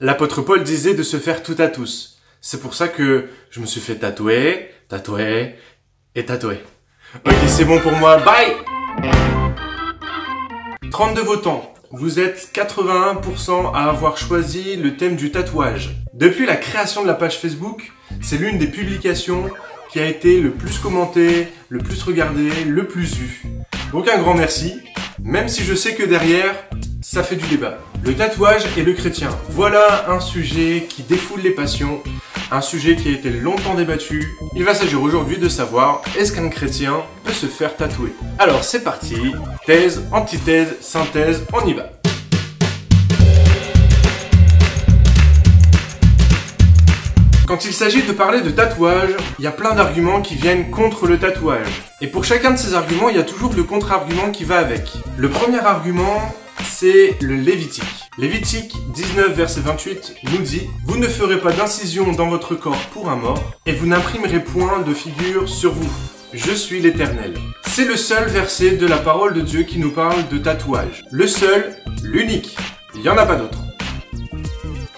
L'apôtre Paul disait de se faire tout à tous. C'est pour ça que je me suis fait tatouer, tatouer et tatouer. Ok, c'est bon pour moi. Bye 32 votants. Vous êtes 81% à avoir choisi le thème du tatouage. Depuis la création de la page Facebook, c'est l'une des publications qui a été le plus commentée, le plus regardée, le plus vue. Donc un grand merci, même si je sais que derrière, ça fait du débat. Le tatouage et le chrétien. Voilà un sujet qui défoule les passions, un sujet qui a été longtemps débattu. Il va s'agir aujourd'hui de savoir est-ce qu'un chrétien peut se faire tatouer? Alors c'est parti, thèse, antithèse, synthèse, on y va. Quand il s'agit de parler de tatouage, il y a plein d'arguments qui viennent contre le tatouage. Et pour chacun de ces arguments, il y a toujours le contre-argument qui va avec. Le premier argument, c'est le Lévitique. Lévitique 19 verset 28 nous dit Vous ne ferez pas d'incision dans votre corps pour un mort, et vous n'imprimerez point de figure sur vous. Je suis l'Éternel. C'est le seul verset de la parole de Dieu qui nous parle de tatouage. Le seul, l'unique. Il n'y en a pas d'autre.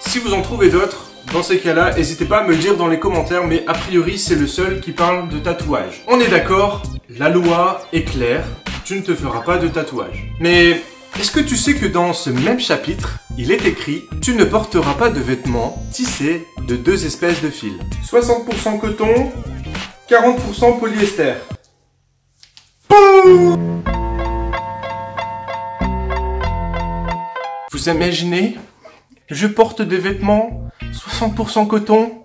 Si vous en trouvez d'autres, dans ces cas-là, n'hésitez pas à me le dire dans les commentaires, mais a priori c'est le seul qui parle de tatouage. On est d'accord, la loi est claire, tu ne te feras pas de tatouage. Mais est-ce que tu sais que dans ce même chapitre, il est écrit Tu ne porteras pas de vêtements tissés de deux espèces de fils 60% coton, 40% polyester. Vous imaginez Je porte des vêtements 60% coton,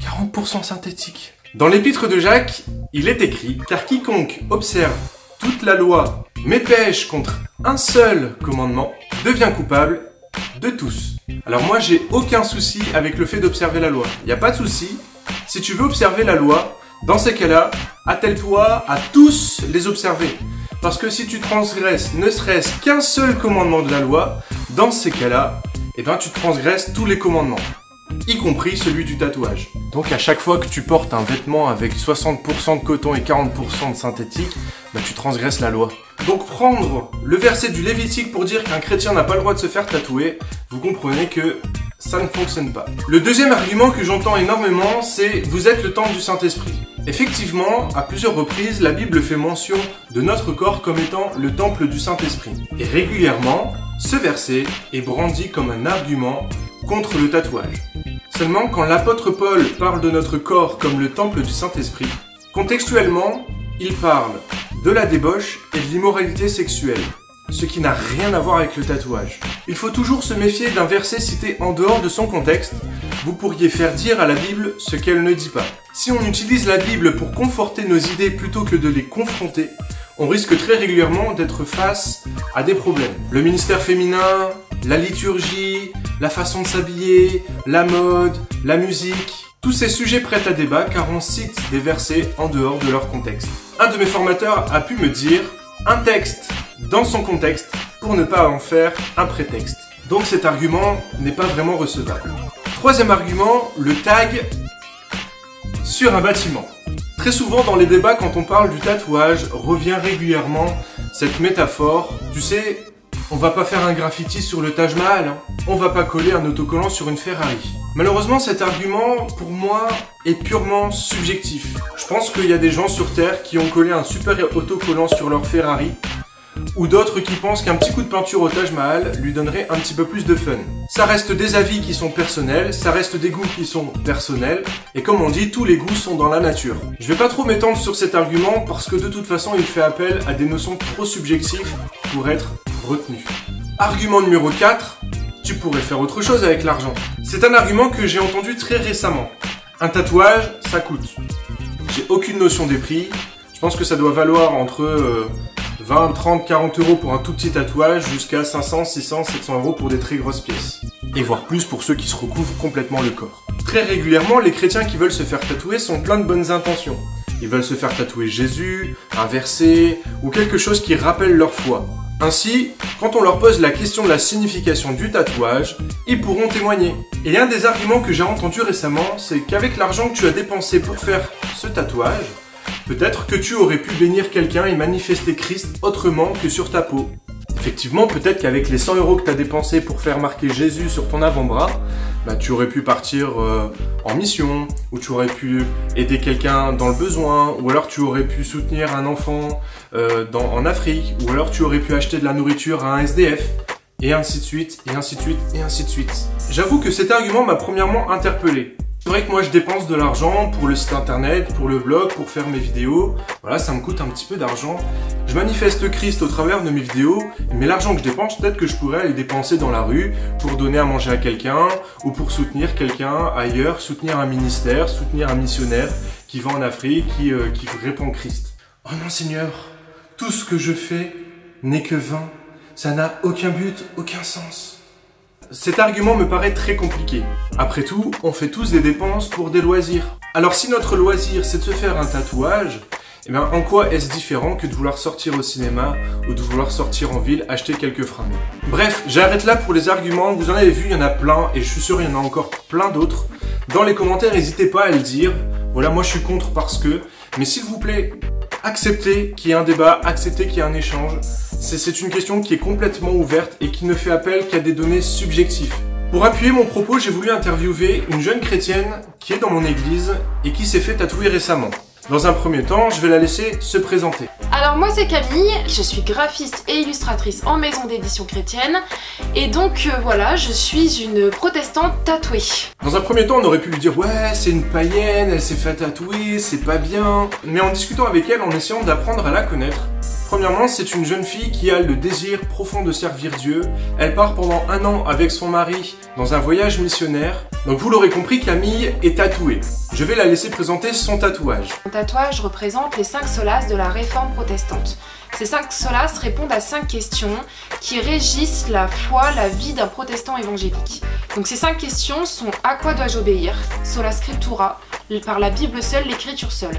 40% synthétique. Dans l'épître de Jacques, il est écrit Car quiconque observe toute la loi, mais pêche contre un seul commandement, devient coupable de tous. Alors moi, j'ai aucun souci avec le fait d'observer la loi. Il n'y a pas de souci. Si tu veux observer la loi, dans ces cas-là, attelle-toi à tous les observer. Parce que si tu transgresses ne serait-ce qu'un seul commandement de la loi, dans ces cas-là, eh ben, tu transgresses tous les commandements y compris celui du tatouage. Donc à chaque fois que tu portes un vêtement avec 60% de coton et 40% de synthétique, bah tu transgresses la loi. Donc prendre le verset du Lévitique pour dire qu'un chrétien n'a pas le droit de se faire tatouer, vous comprenez que ça ne fonctionne pas. Le deuxième argument que j'entends énormément, c'est vous êtes le temple du Saint-Esprit. Effectivement, à plusieurs reprises, la Bible fait mention de notre corps comme étant le temple du Saint-Esprit. Et régulièrement, ce verset est brandi comme un argument contre le tatouage. Seulement, quand l'apôtre Paul parle de notre corps comme le temple du Saint-Esprit, contextuellement, il parle de la débauche et de l'immoralité sexuelle, ce qui n'a rien à voir avec le tatouage. Il faut toujours se méfier d'un verset cité en dehors de son contexte. Vous pourriez faire dire à la Bible ce qu'elle ne dit pas. Si on utilise la Bible pour conforter nos idées plutôt que de les confronter, on risque très régulièrement d'être face à des problèmes. Le ministère féminin, la liturgie, la façon de s'habiller, la mode, la musique, tous ces sujets prêtent à débat car on cite des versets en dehors de leur contexte. Un de mes formateurs a pu me dire un texte dans son contexte pour ne pas en faire un prétexte. Donc cet argument n'est pas vraiment recevable. Troisième argument, le tag sur un bâtiment. Très souvent dans les débats quand on parle du tatouage revient régulièrement cette métaphore, tu sais, on va pas faire un graffiti sur le Taj Mahal, hein. on va pas coller un autocollant sur une Ferrari. Malheureusement, cet argument, pour moi, est purement subjectif. Je pense qu'il y a des gens sur Terre qui ont collé un super autocollant sur leur Ferrari, ou d'autres qui pensent qu'un petit coup de peinture au Taj Mahal lui donnerait un petit peu plus de fun. Ça reste des avis qui sont personnels, ça reste des goûts qui sont personnels, et comme on dit, tous les goûts sont dans la nature. Je vais pas trop m'étendre sur cet argument parce que de toute façon, il fait appel à des notions trop subjectives pour être retenu. Argument numéro 4, tu pourrais faire autre chose avec l'argent. C'est un argument que j'ai entendu très récemment. Un tatouage, ça coûte. J'ai aucune notion des prix. Je pense que ça doit valoir entre 20, 30, 40 euros pour un tout petit tatouage jusqu'à 500, 600, 700 euros pour des très grosses pièces. Et voire plus pour ceux qui se recouvrent complètement le corps. Très régulièrement, les chrétiens qui veulent se faire tatouer sont plein de bonnes intentions. Ils veulent se faire tatouer Jésus, un verset ou quelque chose qui rappelle leur foi. Ainsi, quand on leur pose la question de la signification du tatouage, ils pourront témoigner. Et un des arguments que j'ai entendu récemment, c'est qu'avec l'argent que tu as dépensé pour faire ce tatouage, peut-être que tu aurais pu bénir quelqu'un et manifester Christ autrement que sur ta peau. Effectivement, peut-être qu'avec les 100 euros que tu as dépensé pour faire marquer Jésus sur ton avant-bras, bah, tu aurais pu partir euh, en mission, ou tu aurais pu aider quelqu'un dans le besoin, ou alors tu aurais pu soutenir un enfant euh, en Afrique, ou alors tu aurais pu acheter de la nourriture à un SDF, et ainsi de suite, et ainsi de suite, et ainsi de suite. J'avoue que cet argument m'a premièrement interpellé. C'est vrai que moi je dépense de l'argent pour le site internet, pour le blog, pour faire mes vidéos. Voilà, ça me coûte un petit peu d'argent. Je manifeste Christ au travers de mes vidéos, mais l'argent que je dépense, peut-être que je pourrais aller dépenser dans la rue pour donner à manger à quelqu'un ou pour soutenir quelqu'un ailleurs, soutenir un ministère, soutenir un missionnaire qui va en Afrique, qui, euh, qui répand Christ. Oh non Seigneur, tout ce que je fais n'est que vain. Ça n'a aucun but, aucun sens. Cet argument me paraît très compliqué. Après tout, on fait tous des dépenses pour des loisirs. Alors si notre loisir c'est de se faire un tatouage, eh bien en quoi est-ce différent que de vouloir sortir au cinéma ou de vouloir sortir en ville acheter quelques fringues? Bref, j'arrête là pour les arguments, vous en avez vu, il y en a plein et je suis sûr il y en a encore plein d'autres. Dans les commentaires, n'hésitez pas à le dire. Voilà, moi je suis contre parce que, mais s'il vous plaît, acceptez qu'il y ait un débat, acceptez qu'il y ait un échange. C'est une question qui est complètement ouverte et qui ne fait appel qu'à des données subjectives. Pour appuyer mon propos, j'ai voulu interviewer une jeune chrétienne qui est dans mon église et qui s'est fait tatouer récemment. Dans un premier temps, je vais la laisser se présenter. Alors moi c'est Camille, je suis graphiste et illustratrice en maison d'édition chrétienne et donc euh, voilà, je suis une protestante tatouée. Dans un premier temps, on aurait pu lui dire ouais, c'est une païenne, elle s'est fait tatouer, c'est pas bien. Mais en discutant avec elle, en essayant d'apprendre à la connaître, Premièrement, c'est une jeune fille qui a le désir profond de servir Dieu. Elle part pendant un an avec son mari dans un voyage missionnaire. Donc vous l'aurez compris, Camille est tatouée. Je vais la laisser présenter son tatouage. Mon tatouage représente les cinq solas de la réforme protestante. Ces cinq solas répondent à cinq questions qui régissent la foi, la vie d'un protestant évangélique. Donc ces cinq questions sont à quoi dois-je obéir? Sola scriptura, par la Bible seule, l'écriture seule.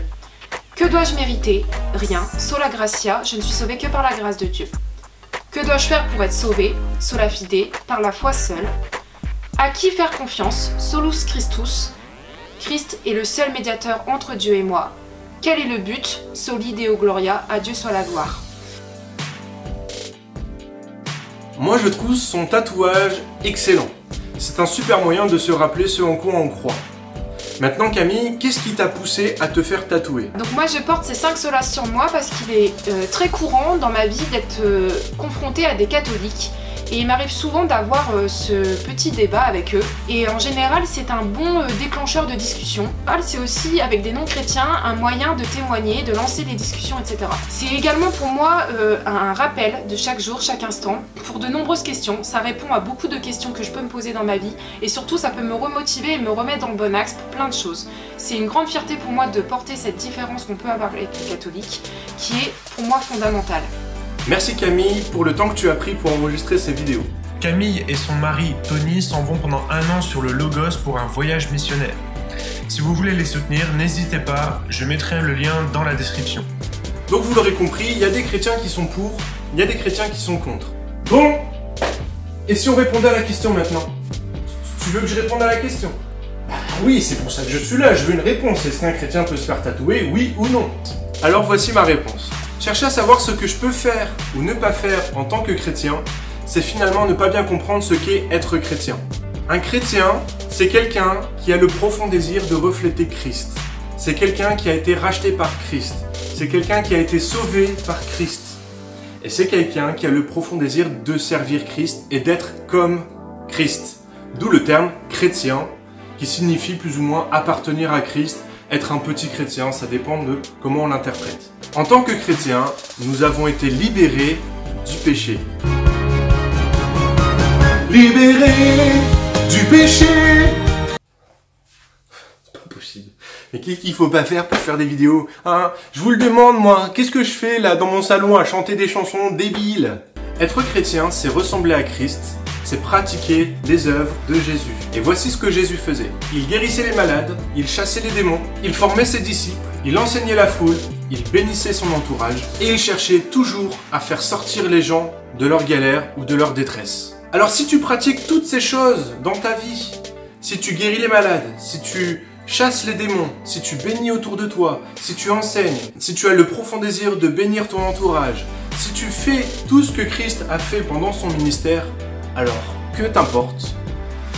Que dois-je mériter? Rien. Sola gratia, je ne suis sauvé que par la grâce de Dieu. Que dois-je faire pour être sauvé Sola fide, par la foi seule. À qui faire confiance? Solus Christus. Christ est le seul médiateur entre Dieu et moi. Quel est le but? Soli Deo Gloria, à Dieu soit la gloire. Moi je trouve son tatouage excellent. C'est un super moyen de se rappeler ce en quoi on croit. Maintenant Camille, qu'est-ce qui t'a poussé à te faire tatouer? Donc moi je porte ces 5 solas sur moi parce qu'il est euh, très courant dans ma vie d'être euh, confrontée à des catholiques et il m'arrive souvent d'avoir euh, ce petit débat avec eux. Et en général, c'est un bon euh, déclencheur de discussion. C'est aussi, avec des non-chrétiens, un moyen de témoigner, de lancer des discussions, etc. C'est également pour moi euh, un rappel de chaque jour, chaque instant, pour de nombreuses questions. Ça répond à beaucoup de questions que je peux me poser dans ma vie. Et surtout, ça peut me remotiver et me remettre dans le bon axe pour plein de choses. C'est une grande fierté pour moi de porter cette différence qu'on peut avoir avec les catholiques, qui est pour moi fondamentale. Merci Camille pour le temps que tu as pris pour enregistrer ces vidéos. Camille et son mari Tony s'en vont pendant un an sur le Logos pour un voyage missionnaire. Si vous voulez les soutenir, n'hésitez pas, je mettrai le lien dans la description. Donc vous l'aurez compris, il y a des chrétiens qui sont pour, il y a des chrétiens qui sont contre. Bon Et si on répondait à la question maintenant? Tu veux que je réponde à la question? Bah oui, c'est pour ça que je suis là, je veux une réponse. Est-ce qu'un chrétien peut se faire tatouer, oui ou non? Alors voici ma réponse. Chercher à savoir ce que je peux faire ou ne pas faire en tant que chrétien, c'est finalement ne pas bien comprendre ce qu'est être chrétien. Un chrétien, c'est quelqu'un qui a le profond désir de refléter Christ. C'est quelqu'un qui a été racheté par Christ. C'est quelqu'un qui a été sauvé par Christ. Et c'est quelqu'un qui a le profond désir de servir Christ et d'être comme Christ. D'où le terme chrétien, qui signifie plus ou moins appartenir à Christ, être un petit chrétien, ça dépend de comment on l'interprète. En tant que chrétiens, nous avons été libérés du péché. Libérés du péché C'est pas possible. Mais qu'est-ce qu'il faut pas faire pour faire des vidéos Hein? Je vous le demande moi, qu'est-ce que je fais là dans mon salon à chanter des chansons débiles? Être chrétien, c'est ressembler à Christ, c'est pratiquer les œuvres de Jésus. Et voici ce que Jésus faisait. Il guérissait les malades, il chassait les démons, il formait ses disciples, il enseignait la foule, il bénissait son entourage et il cherchait toujours à faire sortir les gens de leur galère ou de leur détresse. Alors si tu pratiques toutes ces choses dans ta vie, si tu guéris les malades, si tu chasses les démons, si tu bénis autour de toi, si tu enseignes, si tu as le profond désir de bénir ton entourage, si tu fais tout ce que Christ a fait pendant son ministère, alors que t'importe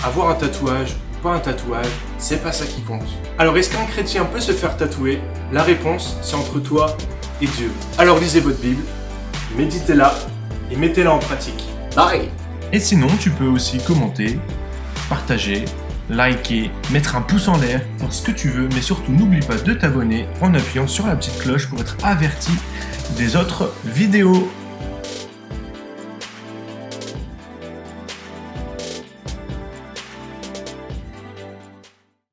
avoir un tatouage ou pas un tatouage, c'est pas ça qui compte. Alors est-ce qu'un chrétien peut se faire tatouer? La réponse, c'est entre toi et Dieu. Alors lisez votre Bible, méditez-la et mettez-la en pratique. Bye Et sinon, tu peux aussi commenter, partager, liker, mettre un pouce en l'air, faire ce que tu veux, mais surtout n'oublie pas de t'abonner en appuyant sur la petite cloche pour être averti des autres vidéos.